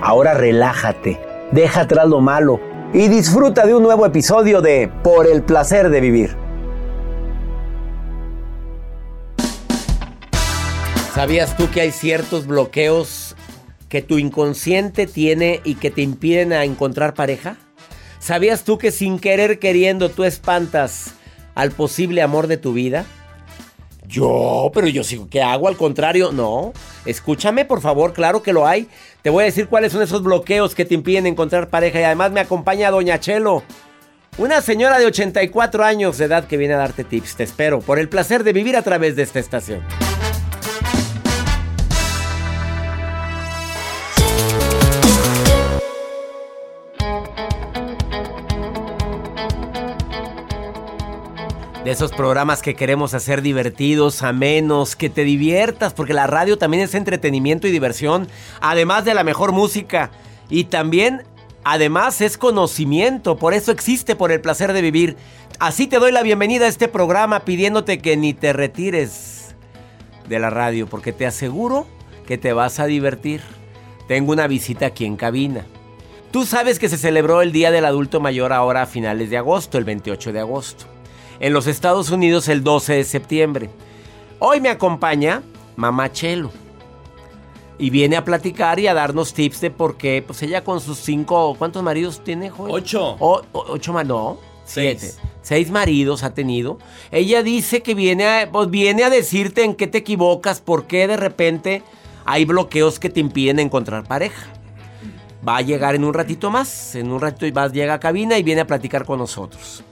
Ahora relájate, deja atrás lo malo y disfruta de un nuevo episodio de Por el placer de vivir. ¿Sabías tú que hay ciertos bloqueos que tu inconsciente tiene y que te impiden a encontrar pareja? ¿Sabías tú que sin querer queriendo tú espantas al posible amor de tu vida? Yo, pero yo sigo, ¿qué hago? Al contrario, no. Escúchame, por favor, claro que lo hay. Te voy a decir cuáles son esos bloqueos que te impiden encontrar pareja y además me acompaña Doña Chelo. Una señora de 84 años de edad que viene a darte tips. Te espero por el placer de vivir a través de esta estación. Esos programas que queremos hacer divertidos, amenos, que te diviertas, porque la radio también es entretenimiento y diversión, además de la mejor música. Y también, además, es conocimiento, por eso existe por el placer de vivir. Así te doy la bienvenida a este programa pidiéndote que ni te retires de la radio, porque te aseguro que te vas a divertir. Tengo una visita aquí en cabina. Tú sabes que se celebró el Día del Adulto Mayor ahora a finales de agosto, el 28 de agosto en los Estados Unidos el 12 de septiembre. Hoy me acompaña Mamá Chelo. Y viene a platicar y a darnos tips de por qué, pues ella con sus cinco, ¿cuántos maridos tiene? Ocho. O- ocho más, no, Seis. siete. Seis maridos ha tenido. Ella dice que viene a, pues viene a decirte en qué te equivocas, por qué de repente hay bloqueos que te impiden encontrar pareja. Va a llegar en un ratito más, en un ratito va, llega a cabina y viene a platicar con nosotros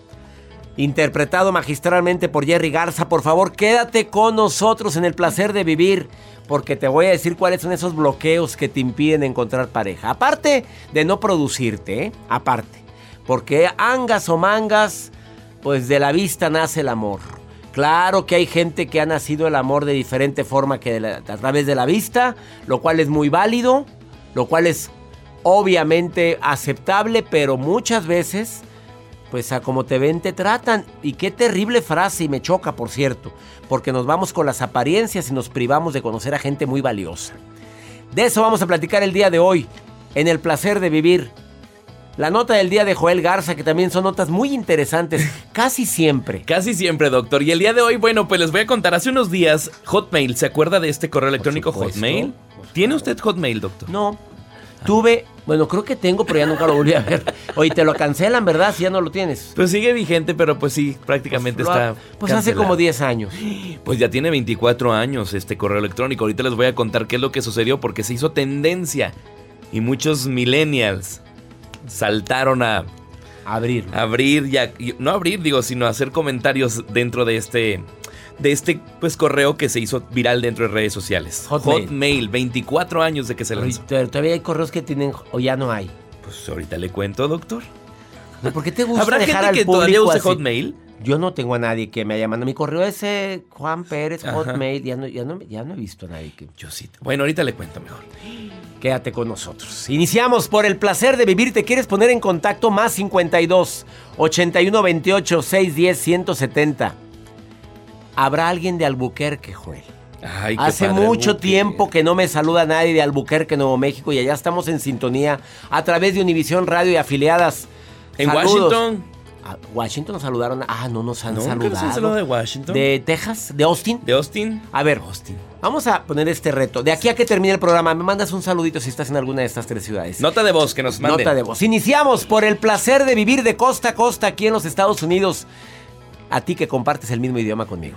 interpretado magistralmente por Jerry Garza. Por favor, quédate con nosotros en el placer de vivir, porque te voy a decir cuáles son esos bloqueos que te impiden encontrar pareja. Aparte de no producirte, aparte, porque angas o mangas, pues de la vista nace el amor. Claro que hay gente que ha nacido el amor de diferente forma que a través de la vista, lo cual es muy válido, lo cual es obviamente aceptable, pero muchas veces pues a como te ven te tratan. Y qué terrible frase y me choca, por cierto, porque nos vamos con las apariencias y nos privamos de conocer a gente muy valiosa. De eso vamos a platicar el día de hoy, en el placer de vivir. La nota del día de Joel Garza, que también son notas muy interesantes, casi siempre. Casi siempre, doctor. Y el día de hoy, bueno, pues les voy a contar. Hace unos días, Hotmail, ¿se acuerda de este correo electrónico. Hotmail? ¿Tiene usted Hotmail, doctor? No, tuve, bueno, creo que tengo, pero ya nunca lo volví a ver. Oye, te lo cancelan, ¿verdad? Si ya no lo tienes. Pues sigue vigente, pero pues sí, prácticamente Lo está. ha- Pues hace como 10 años. Pues ya tiene 24 años este correo electrónico. Ahorita les voy a contar qué es lo que sucedió porque se hizo tendencia. Y muchos millennials saltaron a Abrir. abrir y a- y- no abrir, digo, sino hacer comentarios dentro de este de este pues correo que se hizo viral dentro de redes sociales. Hotmail. 24 años de que se lanzó. pero Todavía hay correos que tienen o ya no hay. Pues ahorita le cuento, doctor. ¿Por qué te gusta ¿Habrá dejar gente al que todavía use así? Hotmail? Yo no tengo a nadie que me haya mandado. Mi correo es eh, Juan Pérez, Ajá. Hotmail. Ya no, ya, no, ya no he visto a nadie que... Yo sí. Bueno, ahorita le cuento mejor. Quédate con nosotros. Iniciamos por el placer de vivir. ¿Te quieres poner en contacto? Más 52 81 28 610 170. ¿Habrá alguien de Albuquerque, Joel? Ay, qué Hace padre, mucho Albuquerque. tiempo que no me saluda nadie de Albuquerque, Nuevo México, y allá estamos en sintonía a través de Univisión Radio y afiliadas. En Saludos. Washington. A Washington nos saludaron. Ah, no nos han No, nunca nos saludado. han saludado de Washington. ¿De Texas? ¿De Austin? ¿De Austin? A ver, Austin. Vamos a poner este reto. De aquí a que termine el programa, me mandas un saludito si estás en alguna de estas tres ciudades. Nota de voz que nos manden. Nota de voz. Iniciamos por el placer de vivir de costa a costa aquí en los Estados Unidos. A ti que compartes el mismo idioma conmigo.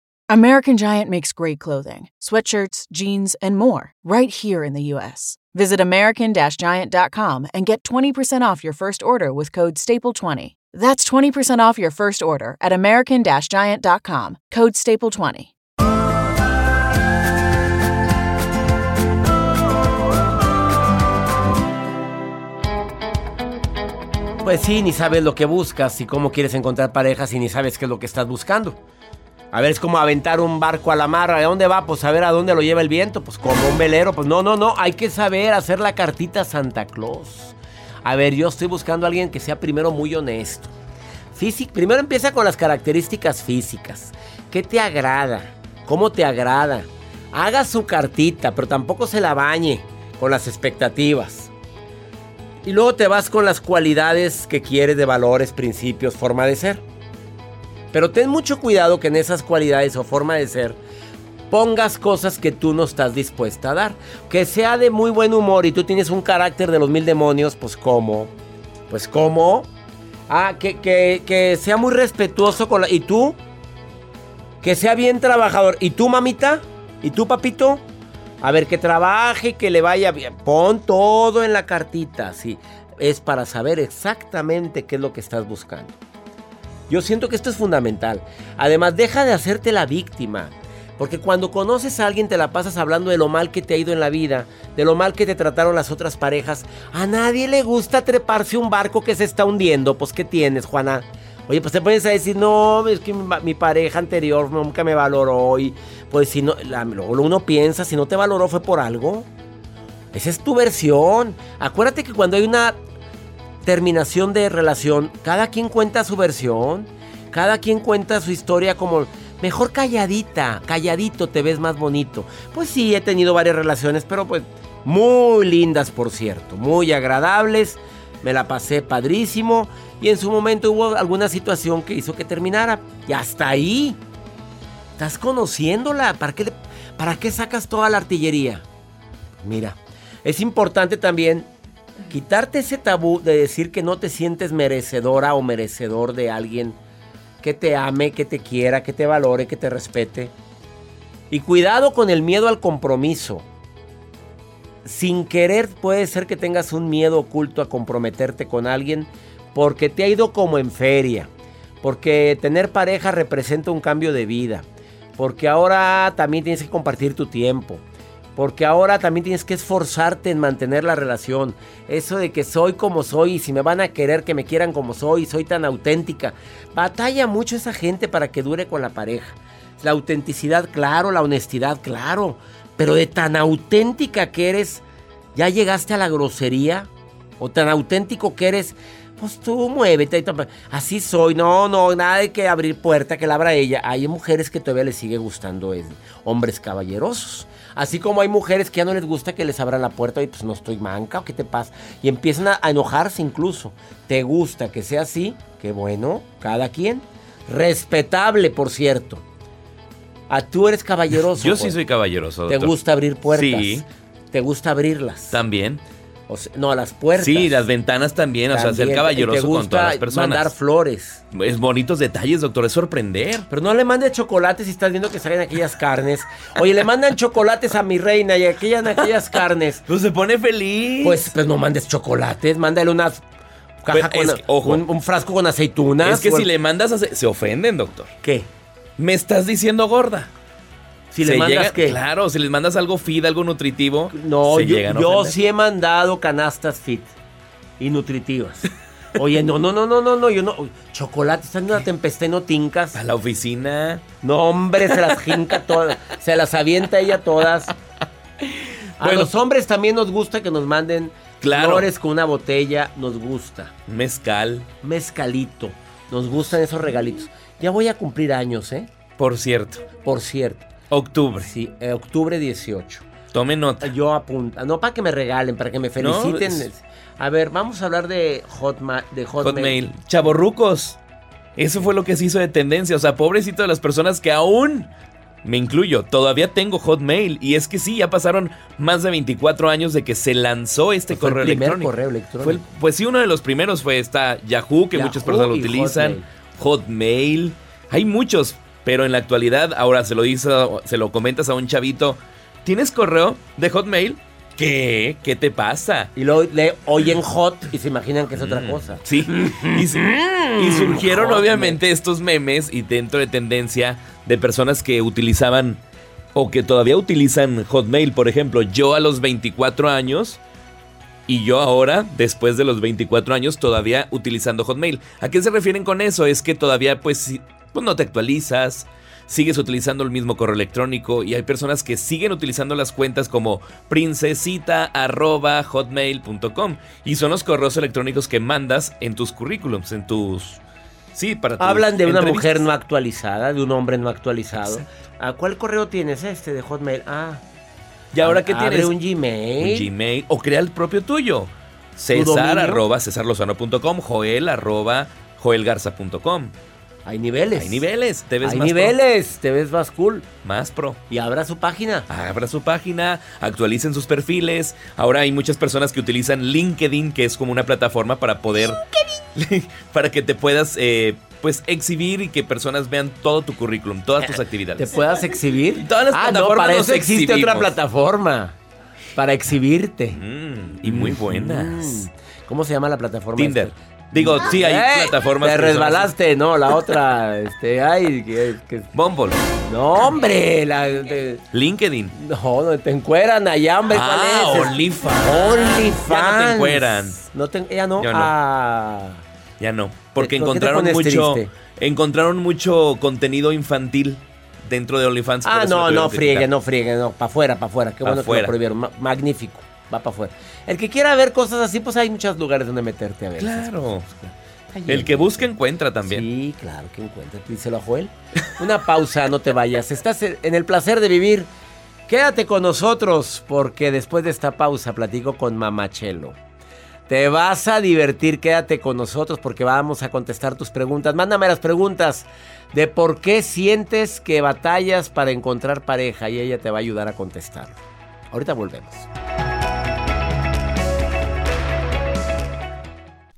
American Giant makes great clothing, sweatshirts, jeans, and more right here in the U.S. Visit American Giant.com and get 20% off your first order with code STAPLE20. That's 20% off your first order at American Giant.com, code STAPLE20. Pues sí, ni sabes lo que buscas y cómo quieres encontrar parejas y ni sabes qué es lo que estás buscando. A ver, es como aventar un barco a la mar. ¿A dónde va? Pues a ver a dónde lo lleva el viento. Pues como un velero. Pues no, no, no. Hay que saber hacer la cartita a Santa Claus. A ver, yo estoy buscando a alguien que sea primero muy honesto. Físic, primero empieza con las características físicas. ¿Qué te agrada? ¿Cómo te agrada? Haga su cartita, pero tampoco se la bañe con las expectativas. Y luego te vas con las cualidades que quieres de valores, principios, forma de ser. Pero ten mucho cuidado que en esas cualidades o forma de ser pongas cosas que tú no estás dispuesta a dar. Que sea de muy buen humor y tú tienes un carácter de los mil demonios, pues ¿cómo? Pues ¿cómo? Ah, que, que, que sea muy respetuoso con la... ¿Y tú? Que sea bien trabajador. ¿Y tú, mamita? ¿Y tú, papito? A ver, que trabaje, que le vaya bien. Pon todo en la cartita, sí. Es para saber exactamente qué es lo que estás buscando. Yo siento que esto es fundamental. Además, deja de hacerte la víctima. Porque cuando conoces a alguien te la pasas hablando de lo mal que te ha ido en la vida, de lo mal que te trataron las otras parejas. A nadie le gusta treparse un barco que se está hundiendo. Pues, ¿qué tienes, Juana? Oye, pues te pones a decir, no, es que mi, pareja anterior nunca me valoró. Y pues si no, la- uno piensa, si no te valoró fue por algo. Esa es tu versión. Acuérdate que cuando hay una terminación de relación, cada quien cuenta su versión. Cada quien cuenta su historia como mejor calladita, calladito te ves más bonito. Pues sí, he tenido varias relaciones, pero pues muy lindas, por cierto, muy agradables. Me la pasé padrísimo y en su momento hubo alguna situación que hizo que terminara. Y hasta ahí. Estás conociéndola. ¿Para qué, ¿Para qué sacas toda la artillería? Mira, es importante también quitarte ese tabú de decir que no te sientes merecedora o merecedor de alguien que te ame, que te quiera, que te valore, que te respete. Y cuidado con el miedo al compromiso. Sin querer puede ser que tengas un miedo oculto a comprometerte con alguien porque te ha ido como en feria. Porque tener pareja representa un cambio de vida. Porque ahora también tienes que compartir tu tiempo. Porque ahora también tienes que esforzarte en mantener la relación. Eso de que soy como soy y si me van a querer que me quieran como soy, soy tan auténtica. Batalla mucho esa gente para que dure con la pareja. La autenticidad, claro, la honestidad, claro. Pero de tan auténtica que eres, ¿ya llegaste a la grosería? ¿O tan auténtico que eres? Pues tú muévete. Así soy. No, no, nada de que abrir puerta, que la abra ella. Hay mujeres que todavía les sigue gustando es, hombres caballerosos. Así como hay mujeres que ya no les gusta que les abran la puerta y pues no estoy manca o qué te pasa. Y empiezan a, enojarse incluso. ¿Te gusta que sea así? Qué bueno, cada quien. Respetable, por cierto. A tú eres caballeroso. Yo sí Juan. soy caballeroso. ¿Te gusta abrir puertas? Sí. ¿Te gusta abrirlas? También. O sea, no, las puertas. Sí, las ventanas también, o sea, ser caballeroso ¿Te con todas las personas. mandar flores. Es bonitos detalles, doctor, es sorprender. Pero no le mandes chocolates si estás viendo que salen aquellas carnes. Oye, le mandan chocolates a mi reina y aquellas, aquellas carnes. Pues se pone feliz. Pues, pues no mandes chocolates, mándale una caja Pues, con es que, ojo. un, un frasco con aceitunas. Es que o- si le mandas se ofenden, doctor. ¿Qué? Me estás diciendo gorda. Si Se le mandas llega-? Claro, si les mandas algo feed, algo nutritivo. No, se yo, llegan a yo ofender. sí he mandado canastas fit y nutritivas. Oye, no, no, no, no, no, no, yo no. Chocolate, están en una tempestad no tincas. A la oficina. No, hombre, se las jinca todas. Se las avienta ella todas. A Bueno. los hombres también nos gusta que nos manden Claro. flores con una botella. Nos gusta. Mezcal. Mezcalito. Nos gustan esos regalitos. Ya voy a cumplir años, ¿eh? Por cierto. Por cierto. Octubre. Sí, eh, octubre 18. Tome nota. Yo apunto. No para que me regalen, para que me feliciten. es- A ver, vamos a hablar de, Hotma de Hotmail. Hotmail. Chavorrucos. Eso fue lo que se hizo de tendencia. O sea, pobrecito de las personas que aún, me incluyo, todavía tengo Hotmail. Y es que sí, ya pasaron más de 24 años de que se lanzó este Fue el correo primer electrónico. correo electrónico. Fue el- pues sí, uno de los primeros fue esta Yahoo, que Yahoo muchas personas lo utilizan. Hotmail. Hay muchos, pero en la actualidad, ahora se lo dice, se lo comentas a un chavito. ¿Tienes correo de Hotmail? ¿Qué? ¿Qué te pasa? Y luego le oyen hot y se imaginan que es otra Mm, cosa. Sí. Y, y surgieron obviamente estos memes y dentro de tendencia de personas que utilizaban o que todavía utilizan Hotmail. Por ejemplo, yo a los 24 años y yo ahora, después de los 24 años, todavía utilizando Hotmail. ¿A qué se refieren con eso? Es que todavía pues, pues no te actualizas. Sigues utilizando el mismo correo electrónico y hay personas que siguen utilizando las cuentas como princesita.hotmail.com y son los correos electrónicos que mandas en tus currículums, en tus... Sí, para Hablan de una mujer no actualizada, de un hombre no actualizado. ¿A cuál correo tienes este de Hotmail? Ah. ¿Y ahora qué tienes? un Gmail. Un Gmail o crea el propio tuyo. Dominio? arroba cesarlozano.com, Joel arroba joelgarza.com. Hay niveles. Hay niveles, te ves Hay más niveles, te ves más cool. Más pro. Y abra su página. Abra su página, actualicen sus perfiles. Ahora hay muchas personas que utilizan LinkedIn, que es como una plataforma para poder. para que te puedas, eh, pues, exhibir y que personas vean todo tu currículum, todas tus ¿Te actividades. puedas exhibir? Todas las ah, no, plataformas para nos eso existe otra plataforma. Para exhibirte. Mm, y muy buenas. Mm. ¿Cómo se llama la plataforma? Tinder. esta? Digo, sí, hay ¡Ey! plataformas. Te que resbalaste, no, la otra, este, ay, que, que- Bumble, no, hombre, la, de- LinkedIn. no, no, te encueran allá, hombre, Ah, ¿cuál es? OnlyFans. OnlyFans. Ya no te encueran. No te, ella no, Yo no. ah, Ya no, porque ¿Por qué te encontraron mucho triste? encontraron mucho contenido infantil dentro de OnlyFans. ah, no, no que friegue, no friegue, no, para afuera, para afuera, qué Pa' bueno que fuera. lo prohibieron, ma- magnífico, va para afuera. El que quiera ver cosas así, pues hay muchos lugares donde meterte a ver. Claro. Está El que busca encuentra también. Sí, claro que encuentra. Díselo a Joel. Una pausa, no te vayas. Estás en el placer de vivir. Quédate con nosotros porque después de esta pausa platico con Mamachelo. Te vas a divertir, quédate con nosotros porque vamos a contestar tus preguntas. Mándame las preguntas de por qué sientes que batallas para encontrar pareja y ella te va a ayudar a contestar. Ahorita volvemos.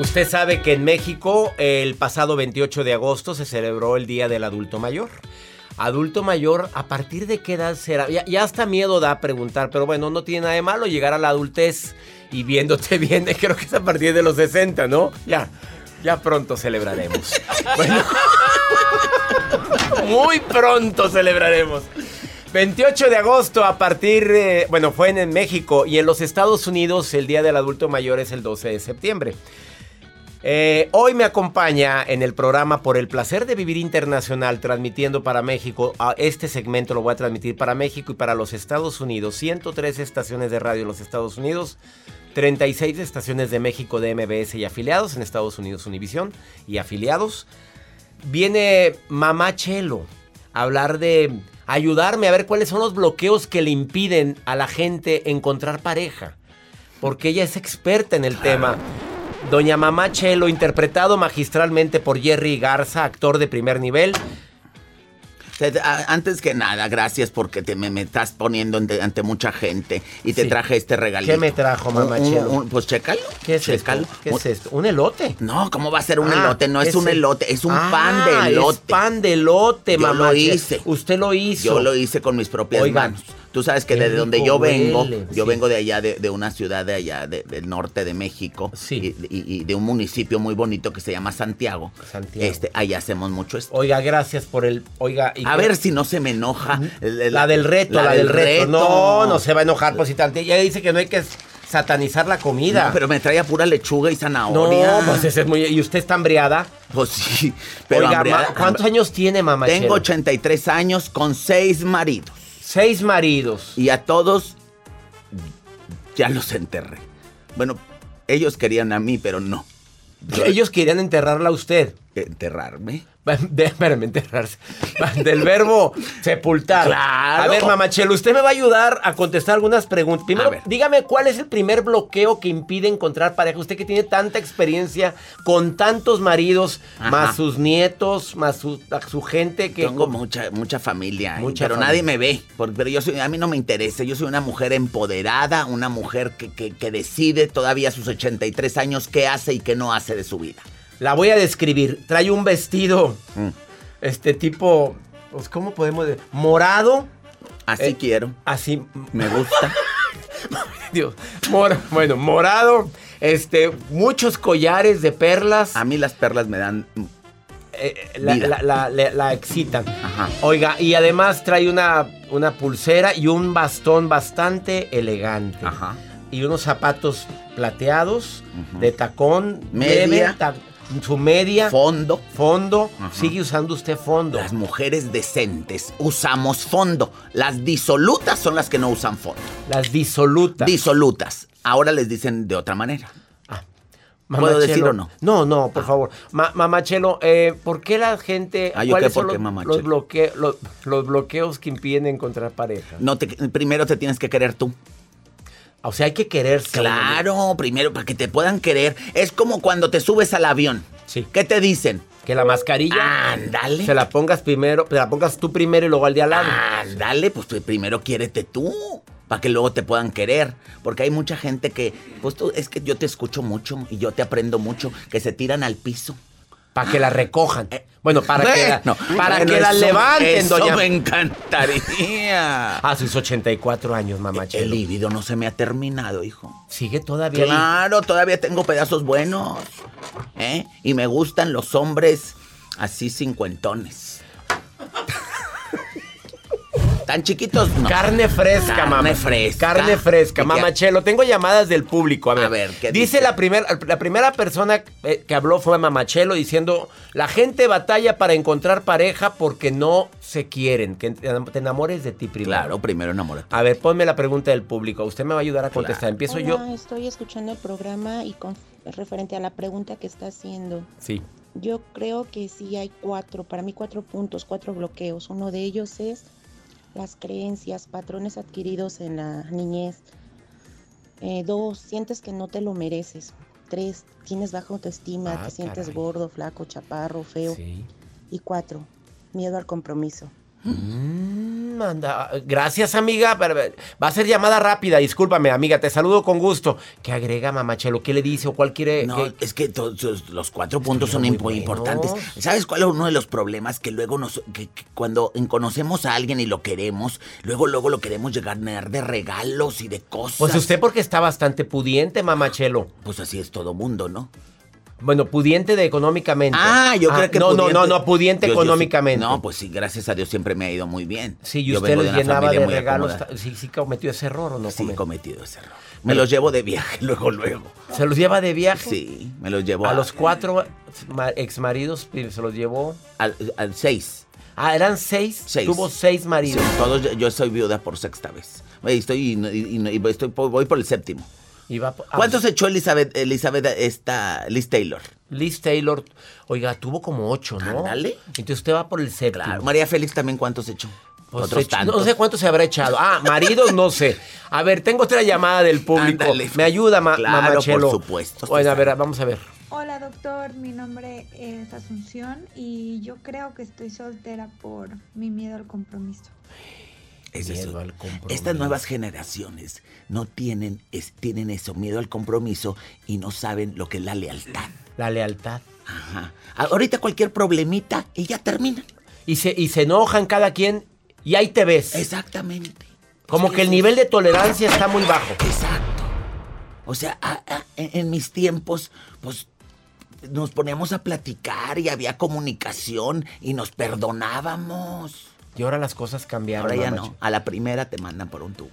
Usted sabe que en México el pasado 28 de agosto se celebró el Día del Adulto Mayor. Adulto mayor, ¿a partir de qué edad será? Ya, ya hasta miedo da preguntar, pero bueno, no tiene nada de malo llegar a la adultez y viéndote bien, creo que es a partir de los 60, ¿no? Ya, ya pronto celebraremos. Bueno, muy pronto celebraremos. 28 de agosto a partir, de, bueno, fue en México y en los Estados Unidos el Día del Adulto Mayor es el 12 de septiembre. Eh, hoy me acompaña en el programa Por el Placer de Vivir Internacional, transmitiendo para México. A este segmento lo voy a transmitir para México y para los Estados Unidos. 103 estaciones de radio en los Estados Unidos, 36 estaciones de México de MBS y afiliados, en Estados Unidos Univisión y afiliados. Viene Mamá Chelo a hablar de ayudarme a ver cuáles son los bloqueos que le impiden a la gente encontrar pareja. Porque ella es experta en el tema. Doña Mamá Chelo, interpretado magistralmente por Jerry Garza, actor de primer nivel. Antes que nada, gracias porque te me, me estás poniendo ante, ante, mucha gente y te sí. traje este regalito. ¿Qué me trajo, mamá un, Chelo? Un, pues chécalo. ¿Qué es chécalo. esto? ¿Qué es esto? ¿Un elote? No, ¿cómo va a ser un ah, elote? No es un el... elote, es un ah, pan de elote. Es pan de elote, Yo mamá. lo hice. Usted lo hizo. Yo lo hice con mis propias Oigan, manos. Tú sabes que desde donde yo vengo, huele, yo sí. vengo de allá, de, de una ciudad de allá, de- del norte de México, Sí. y, y- y de un municipio muy bonito que se llama Santiago. Santiago. Este, allá hacemos mucho esto. Oiga, gracias por el. Oiga, ¿y A ver si no se me enoja. La del reto, la, del reto. No, no se va a enojar, pues si tanto. Ella dice que no hay que satanizar la comida. No, pero me traía pura lechuga y zanahoria. No, pues ese es muy. ¿Y usted está hambriada? Pues sí, pero Oiga, hambriada- ¿cuántos años tiene, mamá? Tengo Chelo? 83 años con seis maridos. Seis maridos. Y a todos ya los enterré. Bueno, ellos querían a mí, pero no. Yo- Ellos querían enterrarla a usted. ¿Enterrarme? De, espérame, enterrarse. Del verbo sepultar. Claro. A ver, mamachelo, usted me va a ayudar a contestar algunas preguntas. Primero, A ver. dígame cuál es el primer bloqueo que impide encontrar pareja. Usted que tiene tanta experiencia con tantos maridos, Ajá. más sus nietos, más su, gente que. Tengo mucha, mucha familia, ¿eh? Pero familia. nadie me ve. pero yo soy, a mí no me interesa. Yo soy una mujer empoderada, una mujer que, que- que decide todavía a sus 83 años qué hace y qué no hace de su vida. La voy a describir. Trae un vestido, Mm. este tipo, pues, ¿cómo podemos decir? Morado. Así Eh, quiero. Así, Me gusta. Dios. mor- bueno, morado. Este, muchos collares de perlas. A mí las perlas me dan eh, la, vida. la- la- la- excitan. Oiga, y además trae una, una pulsera y un bastón bastante elegante. Y unos zapatos plateados de tacón. Media. ta- su media. Fondo. Fondo. Ajá. Sigue usando usted fondo. Las mujeres decentes usamos fondo. Las disolutas son las que no usan fondo. Las disolutas. Disolutas. Ahora les dicen de otra manera. Mamá ¿Puedo decir o no? Ah. No, no, por favor. Ma- Mamá Chelo, eh, ¿por qué la gente... Ah, ¿yo cuáles qué? ¿Por qué, los, Mamá los, Chelo? bloque- los- los bloqueos que impiden encontrar pareja? No te, primero te tienes que querer tú. O sea, hay que quererse. Claro, primero para que te puedan querer. Es como cuando te subes al avión. Sí. ¿Qué te dicen? Que la mascarilla... Ándale. Se la pongas primero, se la pongas tú primero y luego al de al lado. Ándale, pues tú primero quiérete tú. Para que luego te puedan querer. Porque hay mucha gente que, pues tú, es que yo te escucho mucho y yo te aprendo mucho, que se tiran al piso. Para que la recojan. Bueno, para que la, Bueno, para bueno, que la eso- levanten, eso doña. me encantaría. A sus 84 años, mamá El líbido no se me ha terminado, hijo. Sigue todavía ahí. Claro, todavía tengo pedazos buenos. ¿eh? Y me gustan los hombres así cincuentones. Tan chiquitos, no. Carne fresca, Carne mamá. fresca. Carne fresca, ¿Y qué? mamá Chelo. Tengo llamadas del público. A ver, A ver, ¿qué dice, dice? la, primer- la primera persona eh, que habló fue mamá Chelo diciendo: La gente batalla para encontrar pareja porque no se quieren. Que te enamores de ti primero. Claro, primero enamórate. A ver, ponme la pregunta del público. Usted me va a ayudar a contestar. Empiezo Hola, yo. estoy escuchando el programa y con, referente a la pregunta que está haciendo. Sí. Yo creo que sí hay cuatro, para mí cuatro puntos, cuatro bloqueos. Uno de ellos es las creencias, patrones adquiridos en la niñez. Eh, dos, sientes que no te lo mereces. Tres, tienes baja autoestima, Ah, te sientes caray. gordo, flaco, chaparro, feo. Sí. Y cuatro, miedo al compromiso. Mm, anda. Gracias, amiga. Va a ser llamada rápida. Discúlpame, amiga. Te saludo con gusto. ¿Qué agrega, mamá Chelo? ¿Qué le dice o cuál quiere? No, qué- es que todos los cuatro puntos son muy importantes. ¿Sabes cuál es uno de los problemas? Que luego nos, que, que cuando conocemos a alguien y lo queremos, luego, luego lo queremos llegar a llenar de regalos y de cosas. Pues usted porque está bastante pudiente, mamá Chelo. Pues así es todo mundo, ¿no? Bueno, pudiente de económicamente. Ah, yo creo que no, pudiente- no, no, no, pudiente Yo- yo sí- económicamente. no, pues sí, gracias a Dios siempre me ha ido muy bien. Sí, y usted les llenaba de regalos. Sí, sí cometió ese error o no Sí, cometió? cometido ese error. Me los llevo de viaje luego, luego. ¿Se los lleva de viaje? Sí, me los llevo A los cuatro ma- exmaridos se los llevó. Al, al seis. Ah, eran seis. Seis. Tuvo seis maridos. Sí, todos, yo- soy viuda por sexta vez. Estoy, y, y- y estoy, voy por el séptimo. Po- ah, ¿Cuántos echó Elizabeth, Elizabeth esta, Liz Taylor? Liz Taylor, oiga, tuvo como ocho, ¿no? Ándale. Entonces usted va por el séptimo. Claro. María Félix también, ¿cuántos echó? Pues Otros tantos. No sé cuánto se habrá echado. Ah, maridos, no sé. A ver, tengo otra llamada del público. Ándale. Me ayuda, ma Claro, mamá por supuesto, Bueno, a ver, vamos a ver. Hola doctor, mi nombre es Asunción y yo creo que estoy soltera por mi miedo al compromiso. Es Miedo eso. al compromiso. Estas nuevas generaciones no tienen, es- tienen eso, miedo al compromiso y no saben lo que es la lealtad. La lealtad. Ajá. Ahorita cualquier problemita y ya termina. Y se, y se enojan cada quien y ahí te ves. Exactamente. Como que el nivel de tolerancia está muy bajo. Exacto. O sea, a- a- en, en mis tiempos, pues nos poníamos a platicar y había comunicación y nos perdonábamos. Y ahora las cosas cambiaron. Ahora ya no. Chelo. A la primera te mandan por un tubo.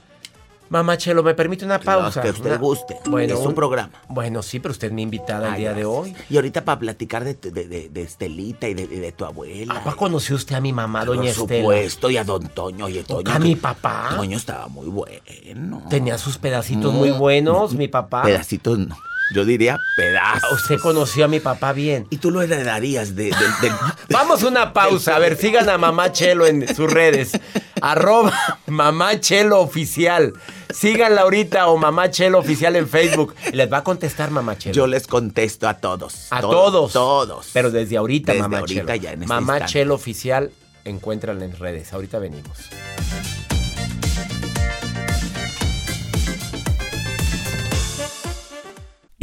Mamá Chelo, ¿me permite una pausa? que usted Una- guste. Bueno, es un un- programa. Bueno, sí, pero usted es mi invitada el día de hoy. Y ahorita para platicar de, de, de- de Estelita y de, de tu abuela. ¿Papá conoció usted a mi mamá, doña Por Estela? supuesto, y a don Toño. Y a Toño ¿A mi papá? Toño estaba muy bueno. Tenía sus pedacitos muy buenos, mi papá. Pedacitos no. Yo diría pedazos. Usted conoció a mi papá bien. Y tú lo heredarías de... de- de- Vamos a una pausa. A ver, sigan a Mamá Chelo en sus redes. Arroba Mamá Chelo Oficial. Síganla ahorita o Mamá Chelo Oficial en Facebook. Les va a contestar Mamá Chelo. Yo les contesto a todos. a todos. Todos. Pero desde ahorita, Desde Mamá ahorita Chelo. ya en este Mamá instante. Chelo Oficial, encuéntranla en redes. Ahorita venimos.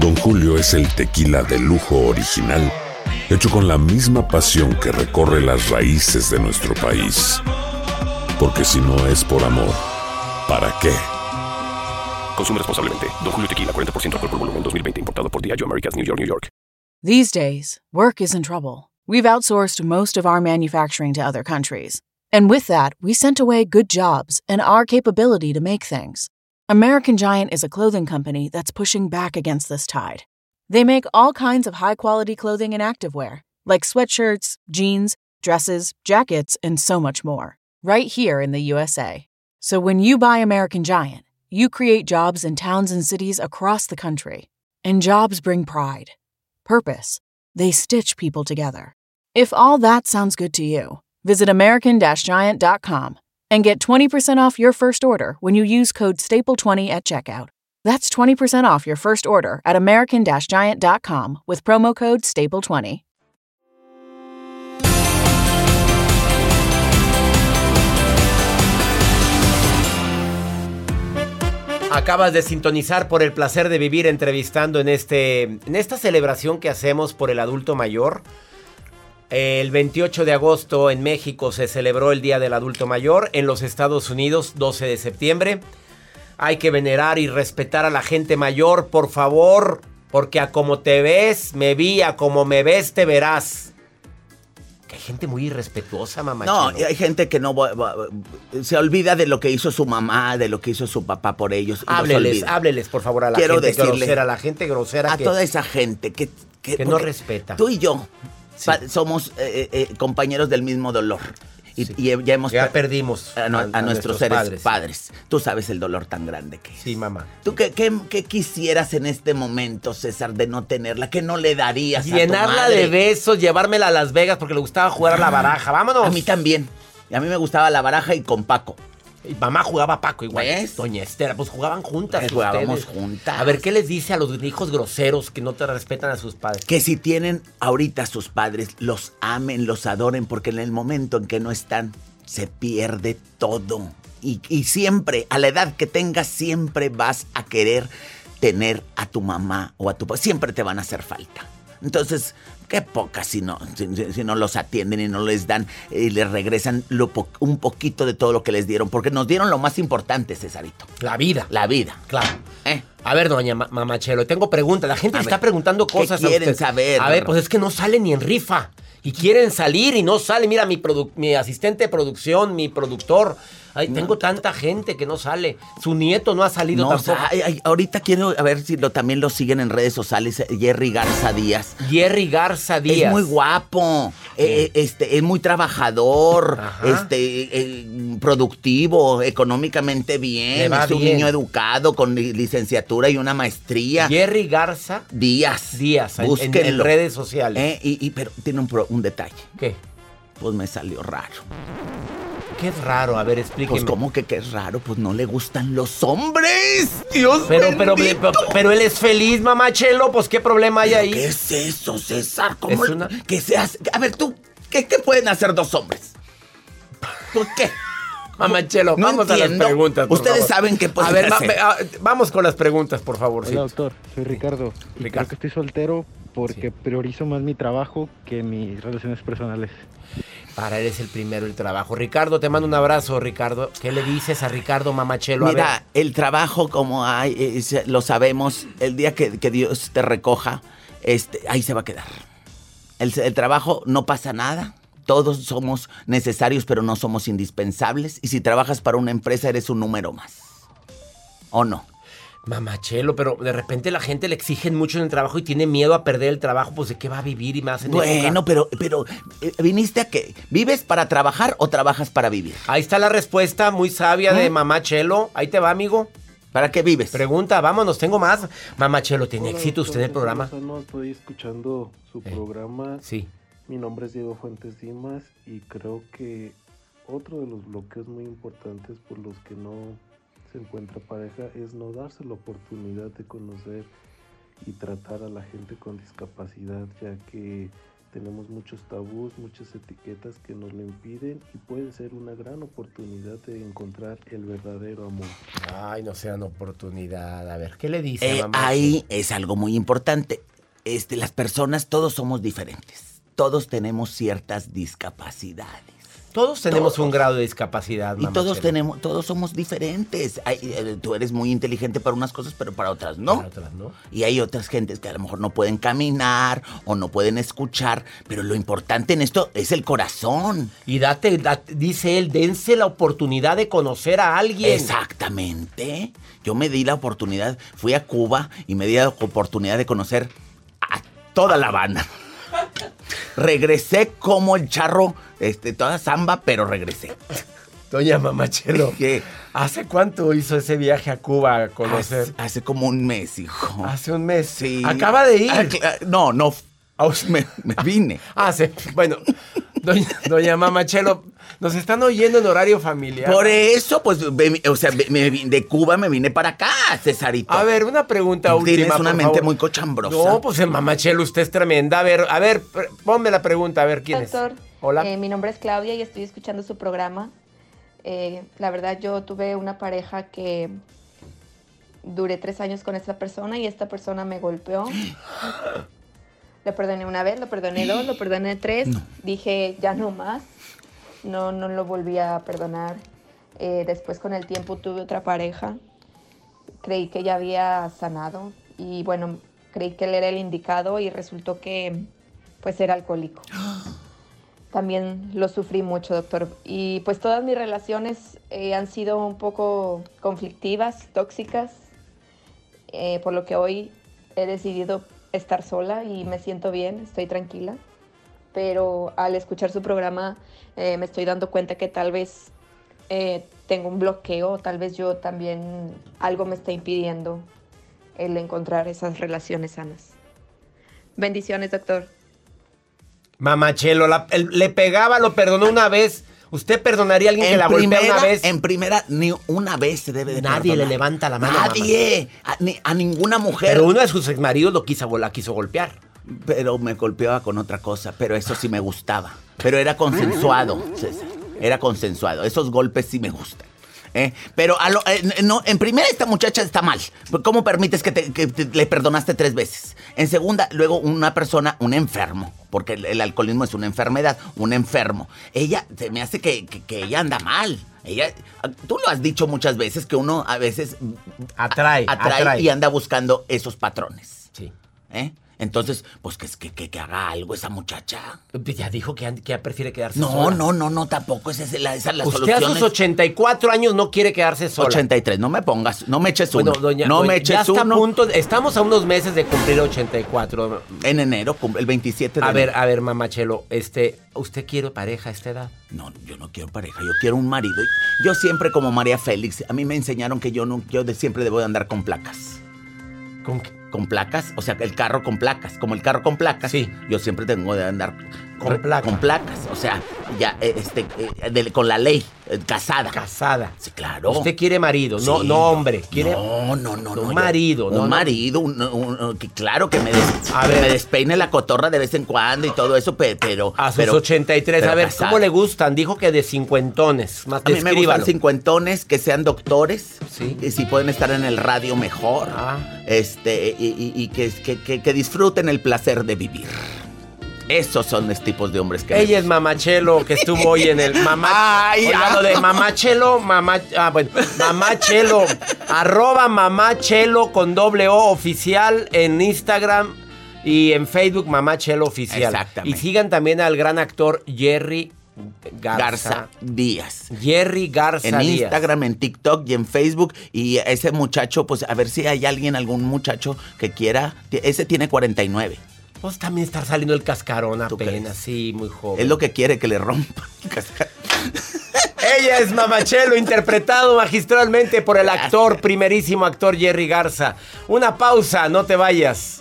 Don Julio es el tequila de lujo original, hecho con la misma pasión que recorre las raíces de nuestro país. Porque si no es por amor, ¿para qué? Consume responsablemente. Don Julio Tequila, 40% alcohol por volumen, 2020. Importado por Diageo Americas, New York, New York. These days, work is in trouble. We've outsourced most of our manufacturing to other countries. And with that, we sent away good jobs and our capability to make things. American Giant is a clothing company that's pushing back against this tide. They make all kinds of high quality clothing and activewear, like sweatshirts, jeans, dresses, jackets, and so much more, right here in the USA. So when you buy American Giant, you create jobs in towns and cities across the country. And jobs bring pride, purpose. They stitch people together. If all that sounds good to you, visit American Giant.com and get 20% off your first order when you use code STAPLE20 at checkout. That's 20% off your first order at American Giant.com with promo code STAPLE20. Acabas de sintonizar por el placer de vivir entrevistando en, este, en esta celebración que hacemos por el adulto mayor. El 28 de agosto en México se celebró el Día del Adulto Mayor. En los Estados Unidos, 12 de septiembre. Hay que venerar y respetar a la gente mayor, por favor. Porque a como te ves, me vi, a como me ves, te verás. Que hay gente muy irrespetuosa, mamá. No, hay gente que no se olvida de lo que hizo su mamá, de lo que hizo su papá por ellos. Hábleles, hábleles, por favor, a la Quiero gente decirle grosera, a la gente grosera a que, toda esa gente que, que no porque respeta. Tú y yo somos eh, eh, compañeros del mismo dolor. Y, y ya hemos Ya per- perdimos a, a- a a nuestros nuestros seres padres. padres. Tú sabes el dolor tan grande que es. Sí, mamá. ¿Tú qué, qué- qué quisieras en este momento, César, de no tenerla? ¿Qué no le darías a tu Llenarla madre? de besos, llevármela a Las Vegas porque le gustaba jugar a la baraja. Vámonos. A mí también. Y a mí me gustaba la baraja y con Paco. Mamá jugaba Paco igual. ¿Ves? Doña Esther, pues jugaban juntas. Eh, jugábamos ustedes. juntas. A ver, ¿qué les dice a los hijos groseros que no te respetan a sus padres? Que si tienen ahorita a sus padres, los amen, los adoren, porque en el momento en que no están, se pierde todo. Y, y siempre, a la edad que tengas, siempre vas a querer tener a tu mamá o a tu papá. Siempre te van a hacer falta. Entonces, qué poca si no, si, no los atienden y no les dan y les regresan lo po- un poquito de todo lo que les dieron. Porque nos dieron lo más importante, Cesarito. La vida. La vida. Claro. ¿Eh? A ver, doña Ma- Mamachelo, tengo preguntas. La gente A está ver, preguntando ¿qué cosas a quieren usted. saber? A ver, pues es que no sale ni en rifa. Y quieren salir y no sale. Mira, mi, mi asistente de producción, mi productor. Ay, tengo tanta gente que no sale. Su nieto no ha salido No, o tampoco. sea, ay, ay, ahorita quiero a ver si lo, también lo siguen en redes sociales. eh, Jerry Garza Díaz. Jerry Garza Díaz. Es muy guapo, eh, eh, este, es muy trabajador, Ajá. este, eh, productivo, económicamente bien, es un bien. niño educado con li- licenciatura y una maestría. Jerry Garza Díaz. Díaz, en- en, Búsquenlo. en redes sociales. Eh, y, y- pero tiene un, pro- un detalle. ¿Qué? Pues me salió raro. Qué raro, a ver, explíqueme. Pues cómo que qué es raro, pues no le gustan los hombres. Dios Pero, pero, pero, pero él es feliz, mamá Chelo, pues qué problema hay ahí. ¿Qué es eso, César? ¿Cómo Es una- que se hace? A ver, tú, ¿qué, qué pueden hacer dos hombres? ¿Por qué? Mamá Chelo, No vamos a entiendo. las preguntas. por Ustedes favor. saben qué pueden A ver, hacer. vamos con las preguntas, por favor. Hola doctor, soy Ricardo. Ricardo. creo que estoy soltero porque priorizo más mi trabajo que mis relaciones personales. Para él es el primero el trabajo. Ricardo, te mando un abrazo, Ricardo. ¿Qué le dices a Ricardo Mamachelo? A Mira, ver. el trabajo, como hay, es- lo sabemos, el día que, que Dios te recoja, este, ahí se va a quedar. El, el trabajo no pasa nada. Todos somos necesarios, pero no somos indispensables. Y si trabajas para una empresa, eres un número más. ¿O no? Mamachelo, pero de repente la gente le exigen mucho en el trabajo y tiene miedo a perder el trabajo, pues de qué va a vivir y más en Bueno, época? pero, pero eh, viniste a qué? ¿Vives para trabajar o trabajas para vivir? Ahí está la respuesta muy sabia de ¿Eh? Mamá Chelo. Ahí te va, amigo. ¿Para qué vives? Pregunta, vámonos, tengo más. Mamá Chelo, ¿tiene Hola, éxito usted en el programa? No estoy escuchando su programa. Sí. Mi nombre es Diego Fuentes Dimas y creo que otro de los bloqueos muy importantes por los que no se encuentra pareja es no darse la oportunidad de conocer y tratar a la gente con discapacidad, ya que tenemos muchos tabús, muchas etiquetas que nos lo impiden y puede ser una gran oportunidad de encontrar el verdadero amor. Ay, no sean oportunidad. A ver, ¿qué le dice Eh, mamá? ahí es algo muy importante. Este, las personas, todos somos diferentes. Todos tenemos ciertas discapacidades. Todos tenemos Todos. un grado de discapacidad, Y todos tenemos, todos somos diferentes. Hay, eh, tú eres muy inteligente para unas cosas, pero para otras no. Para otras no. Y hay otras gentes que a lo mejor no pueden caminar o no pueden escuchar, pero lo importante en esto es el corazón. Y date, date- dice él, dense la oportunidad de conocer a alguien. Exactamente. Yo me di la oportunidad, fui a Cuba y me di la oportunidad de conocer a toda la banda. Regresé como el charro, este, toda samba, pero regresé. Doña Mamachelo, ¿Qué? ¿hace cuánto hizo ese viaje a Cuba a conocer? Hace, hace como un mes, hijo. Hace un mes. Sí. Acaba de ir. Ah, no, no. Me, me vine. Ah, sí. Bueno, doña, doña Mamachelo, nos están oyendo en horario familiar. Por eso, pues, ve- o sea, ve- me vine- de Cuba me vine para acá, Cesarito. A ver, una pregunta última. Tienes una por mente favor. muy cochambrosa. No, pues en Mamachelo usted es tremenda. A ver, a ver, pr- ponme la pregunta, a ver quién Doctor, es. Hola. eh, mi nombre es Claudia y estoy escuchando su programa. Eh, la verdad, yo tuve una pareja que duré tres años con esta persona y esta persona me golpeó. Lo perdoné una vez, lo perdoné dos, lo perdoné tres. Dije, ya no más. No, no lo volví a perdonar. Eh, después, con el tiempo, tuve otra pareja. Creí que ya había sanado y bueno, creí que él era el indicado y resultó que pues era alcohólico. También lo sufrí mucho, doctor. Y pues todas mis relaciones eh, han sido un poco conflictivas, tóxicas, eh, por lo que hoy he decidido estar sola y me siento bien, estoy tranquila. Pero al escuchar su programa eh, me estoy dando cuenta que tal vez eh, tengo un bloqueo, tal vez yo también algo me está impidiendo el encontrar esas relaciones sanas. Bendiciones, doctor. Mamachelo, la- le pegaba, lo perdonó una vez. ¿Usted perdonaría a alguien que la golpea primera, una vez? en primera, ni una vez se debe de Nadie le levanta la mano. Nadie. A, ni- a ninguna mujer. Pero uno de sus exmaridos lo quiso, la quiso golpear. Pero me golpeaba con otra cosa, pero eso sí me gustaba. Pero era consensuado, César. Era consensuado. Esos golpes sí me gustan. ¿Eh? Pero a lo- eh, no, en primera esta muchacha está mal. ¿Cómo permites que, te- que te- le perdonaste tres veces? En segunda, luego una persona, un enfermo, porque el, el alcoholismo es una enfermedad, un enfermo. Ella, se me hace que, que- que ella anda mal. Ella, tú lo has dicho muchas veces que uno a veces Atrae, atrae, atrae. y anda buscando esos patrones. Sí. ¿Eh? Entonces, pues que, que, que, que haga algo esa muchacha. Ya dijo que, que ya prefiere quedarse No, sola. no, no, no, tampoco. Esa es la, esa es la Usted solución. a sus 84 años no quiere quedarse sola. 83, no me pongas, no me eches uno. Bueno, doña, no doña, me ya eches está a punto, estamos a unos meses de cumplir 84. En enero, el 27 de A ver, a ver, mamachelo, este, ¿usted quiere pareja a esta edad? No, yo no quiero pareja, yo quiero un marido. Yo siempre como María Félix, a mí me enseñaron que yo no, yo de siempre debo de andar con placas. ¿Con qué? Con placas, o sea, el carro con placas, como el carro con placas. Sí. Yo siempre tengo de andar Con placas. Con placas, o sea, ya, eh, este, eh, de- con la ley, eh, casada. Casada. Sí, claro. Usted quiere marido, no, Sí. no hombre. Quiere No, no, no, no. un yo- marido, Un no, no. marido, un, un- un- que claro que me, des- A que ver. me despeine la cotorra de vez en cuando y todo eso, pe- pero. A sus pero- 83, pero a ver, casada. ¿cómo le gustan? Dijo que de cincuentones, más A mí me gustan cincuentones, que sean doctores. Sí. Y si pueden estar en el radio, mejor. Ah. Este, y, y- y que- que- que disfruten el placer de vivir. Esos son los tipos de hombres que Ella es Mamachelo, que estuvo hoy en el mamá. Ay, lo de Mamachelo, mamá. Ah, bueno, Mamachelo. arroba Mamachelo con doble O oficial en Instagram y en Facebook Mamachelo oficial. Exactamente. Y sigan también al gran actor Jerry Garza. Garza Díaz. Jerry Garza en Díaz. Instagram, en TikTok y en Facebook. Y ese muchacho, pues a ver si hay alguien, algún muchacho que quiera. Ese tiene 49. Pues también está saliendo el cascarón apenas, sí, muy joven. Es lo que quiere, que le rompa. Ella es Mamachelo, interpretado magistralmente por el actor, primerísimo actor Jerry Garza. Una pausa, no te vayas.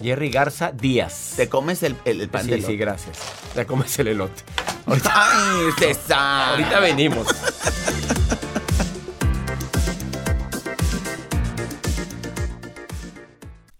Jerry Garza Díaz. ¿Te comes el, el, el pan Sí, de sí, gracias. Te comes el elote. Ay, César. Ahorita venimos.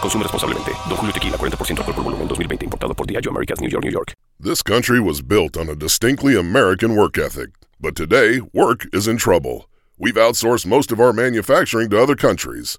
Consume responsablemente. Don Julio Tequila, 40% alcohol por volumen, 2020. Importado por Diageo Americas, New York, New York. This country was built on a distinctly American work ethic. But today, work is in trouble. We've outsourced most of our manufacturing to other countries.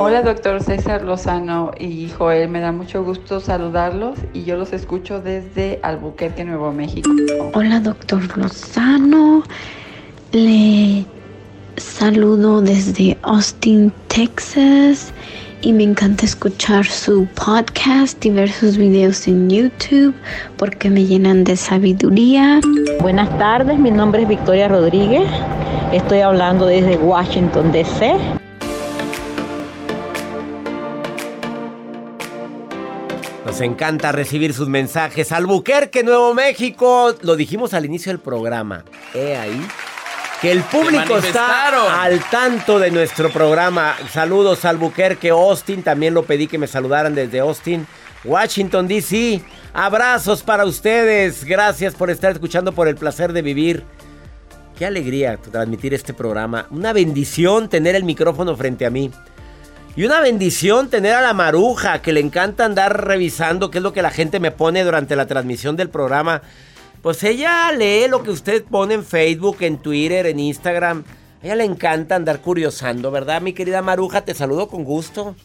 Hola, doctor César Lozano y Joel. Me da mucho gusto saludarlos y yo los escucho desde Albuquerque, Nuevo México. Hola, doctor Lozano. Le saludo desde Austin, Texas. Y me encanta escuchar su podcast y ver sus videos en YouTube porque me llenan de sabiduría. Buenas tardes, mi nombre es Victoria Rodríguez. Estoy hablando desde Washington, D.C. Nos encanta recibir sus mensajes. Albuquerque, Nuevo México. Lo dijimos al inicio del programa. He ahí. Que el público está al tanto de nuestro programa. Saludos, Albuquerque, Austin. También lo pedí que me saludaran desde Austin. Washington, D.C. Abrazos para ustedes. Gracias por estar escuchando por el placer de vivir. Qué alegría transmitir este programa. Una bendición tener el micrófono frente a mí. Y una bendición tener a la maruja, que le encanta andar revisando qué es lo que la gente me pone durante la transmisión del programa. Pues ella lee lo que usted pone en Facebook, en Twitter, en Instagram. A ella le encanta andar curiosando, ¿verdad, mi querida maruja? Te saludo con gusto.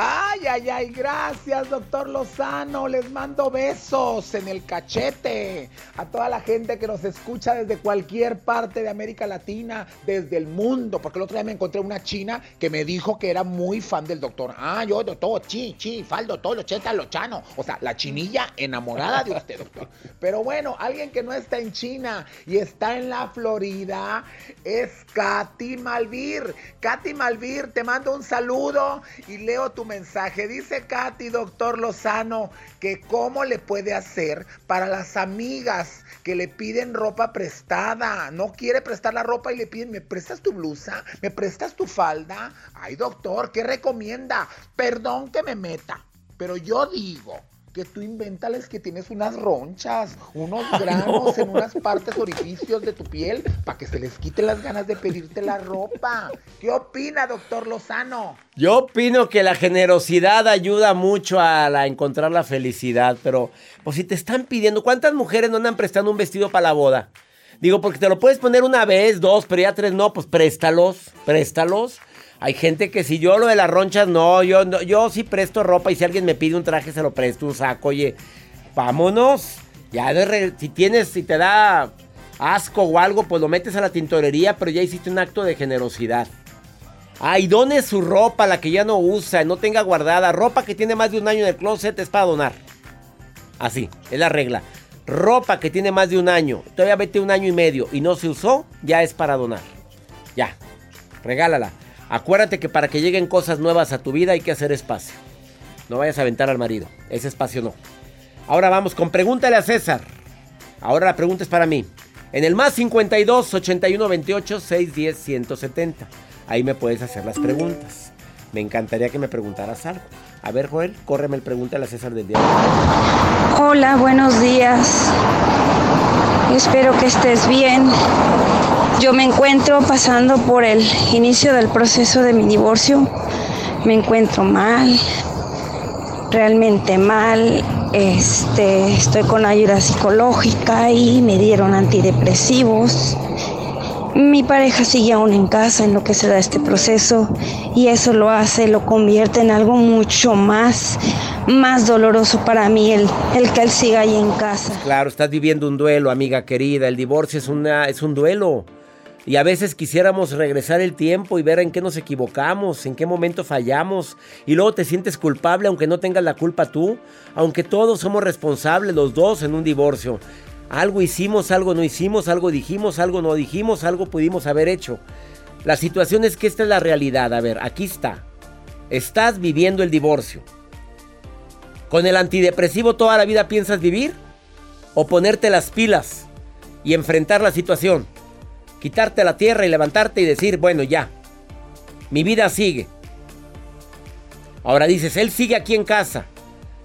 Ay, ay, ay, gracias, doctor Lozano. Les mando besos en el cachete. A toda la gente que nos escucha desde cualquier parte de América Latina, desde el mundo. Porque el otro día me encontré una china que me dijo que era muy fan del doctor. Ah, yo, doctor, chi, chi, faldo, todo, cheta, lo chano. O sea, la chinilla enamorada de usted, doctor. Pero bueno, alguien que no está en China y está en la Florida es Katy Malvir. Katy Malvir, te mando un saludo y leo tu mensaje. Dice Katy, doctor Lozano, que cómo le puede hacer para las amigas que le piden ropa prestada. No quiere prestar la ropa y le piden, ¿me prestas tu blusa? ¿Me prestas tu falda? Ay, doctor, ¿qué recomienda? Perdón que me meta, pero yo digo que tú invéntales que tienes unas ronchas, unos granos en unas partes orificios de tu piel para que se les quite las ganas de pedirte la ropa. ¿Qué opina, doctor Lozano? Yo opino que la generosidad ayuda mucho a la- encontrar la felicidad, pero pues si te están pidiendo, ¿cuántas mujeres no andan prestando un vestido para la boda? Digo, porque te lo puedes poner una vez, dos, pero ya tres no, pues préstalos, préstalos. Hay gente que si yo lo de las ronchas, no, yo, no, yo sí presto ropa y si alguien me pide un traje, se lo presto, un saco, oye, vámonos. Ya de si tienes, si te da asco o algo, pues lo metes a la tintorería, pero ya hiciste un acto de generosidad. Ay, done su ropa, la que ya no usa, no tenga guardada. Ropa que tiene más de un año en el closet es para donar. Así, es la regla. Ropa que tiene más de un año, todavía vete un año y medio y no se usó, ya es para donar. Ya, regálala. Acuérdate que para que lleguen cosas nuevas a tu vida hay que hacer espacio. No vayas a aventar al marido, ese espacio no. Ahora vamos con pregúntale a César. Ahora la pregunta es para mí. En el más 52 81 28 610 170. Ahí me puedes hacer las preguntas. Me encantaría que me preguntaras algo. A ver, Joel, córreme el pregúntale a César del día. Hola, buenos días. Espero que estés bien. Yo me encuentro pasando por el inicio del proceso de mi divorcio. Me encuentro mal, realmente mal. Este, estoy con ayuda psicológica y me dieron antidepresivos. Mi pareja sigue aún en casa en lo que se da este proceso y eso lo hace, lo convierte en algo mucho más, más doloroso para mí el, el que él siga ahí en casa. Claro, estás viviendo un duelo, amiga querida. El divorcio es, una, es un duelo. Y a veces quisiéramos regresar el tiempo y ver en qué nos equivocamos, en qué momento fallamos. Y luego te sientes culpable aunque no tengas la culpa tú. Aunque todos somos responsables, los dos, en un divorcio. Algo hicimos, algo no hicimos, algo dijimos, algo no dijimos, algo pudimos haber hecho. La situación es que esta es la realidad. A ver, aquí está. Estás viviendo el divorcio. ¿Con el antidepresivo toda la vida piensas vivir? ¿O ponerte las pilas y enfrentar la situación? Quitarte la tierra y levantarte y decir, bueno, ya. Mi vida sigue. Ahora dices, él sigue aquí en casa.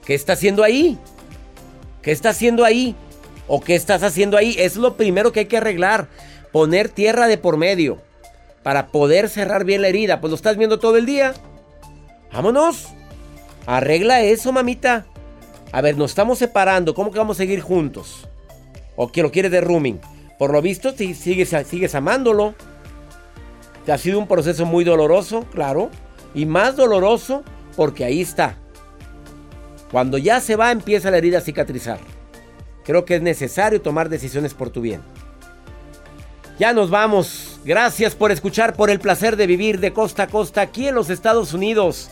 ¿Qué está haciendo ahí? ¿Qué está haciendo ahí? ¿O qué estás haciendo ahí? Es lo primero que hay que arreglar. Poner tierra de por medio. Para poder cerrar bien la herida. Pues lo estás viendo todo el día. Vámonos. Arregla eso, mamita. A ver, nos estamos separando. ¿Cómo que vamos a seguir juntos? ¿O que lo quieres de rooming? Por lo visto, si sigues, sigues amándolo. Ha sido un proceso muy doloroso, claro. Y más doloroso porque ahí está. Cuando ya se va, empieza la herida a cicatrizar. Creo que es necesario tomar decisiones por tu bien. Ya nos vamos. Gracias por escuchar, por el placer de vivir de costa a costa aquí en los Estados Unidos.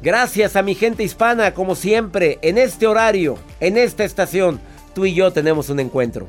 Gracias a mi gente hispana, como siempre, en este horario, en esta estación, tú y yo tenemos un encuentro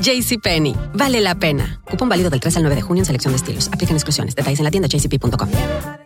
JCPenney, vale la pena. Cupón válido del 3 al 9 de junio en selección de estilos. Aplican exclusiones. Detalles en la tienda jcp.com.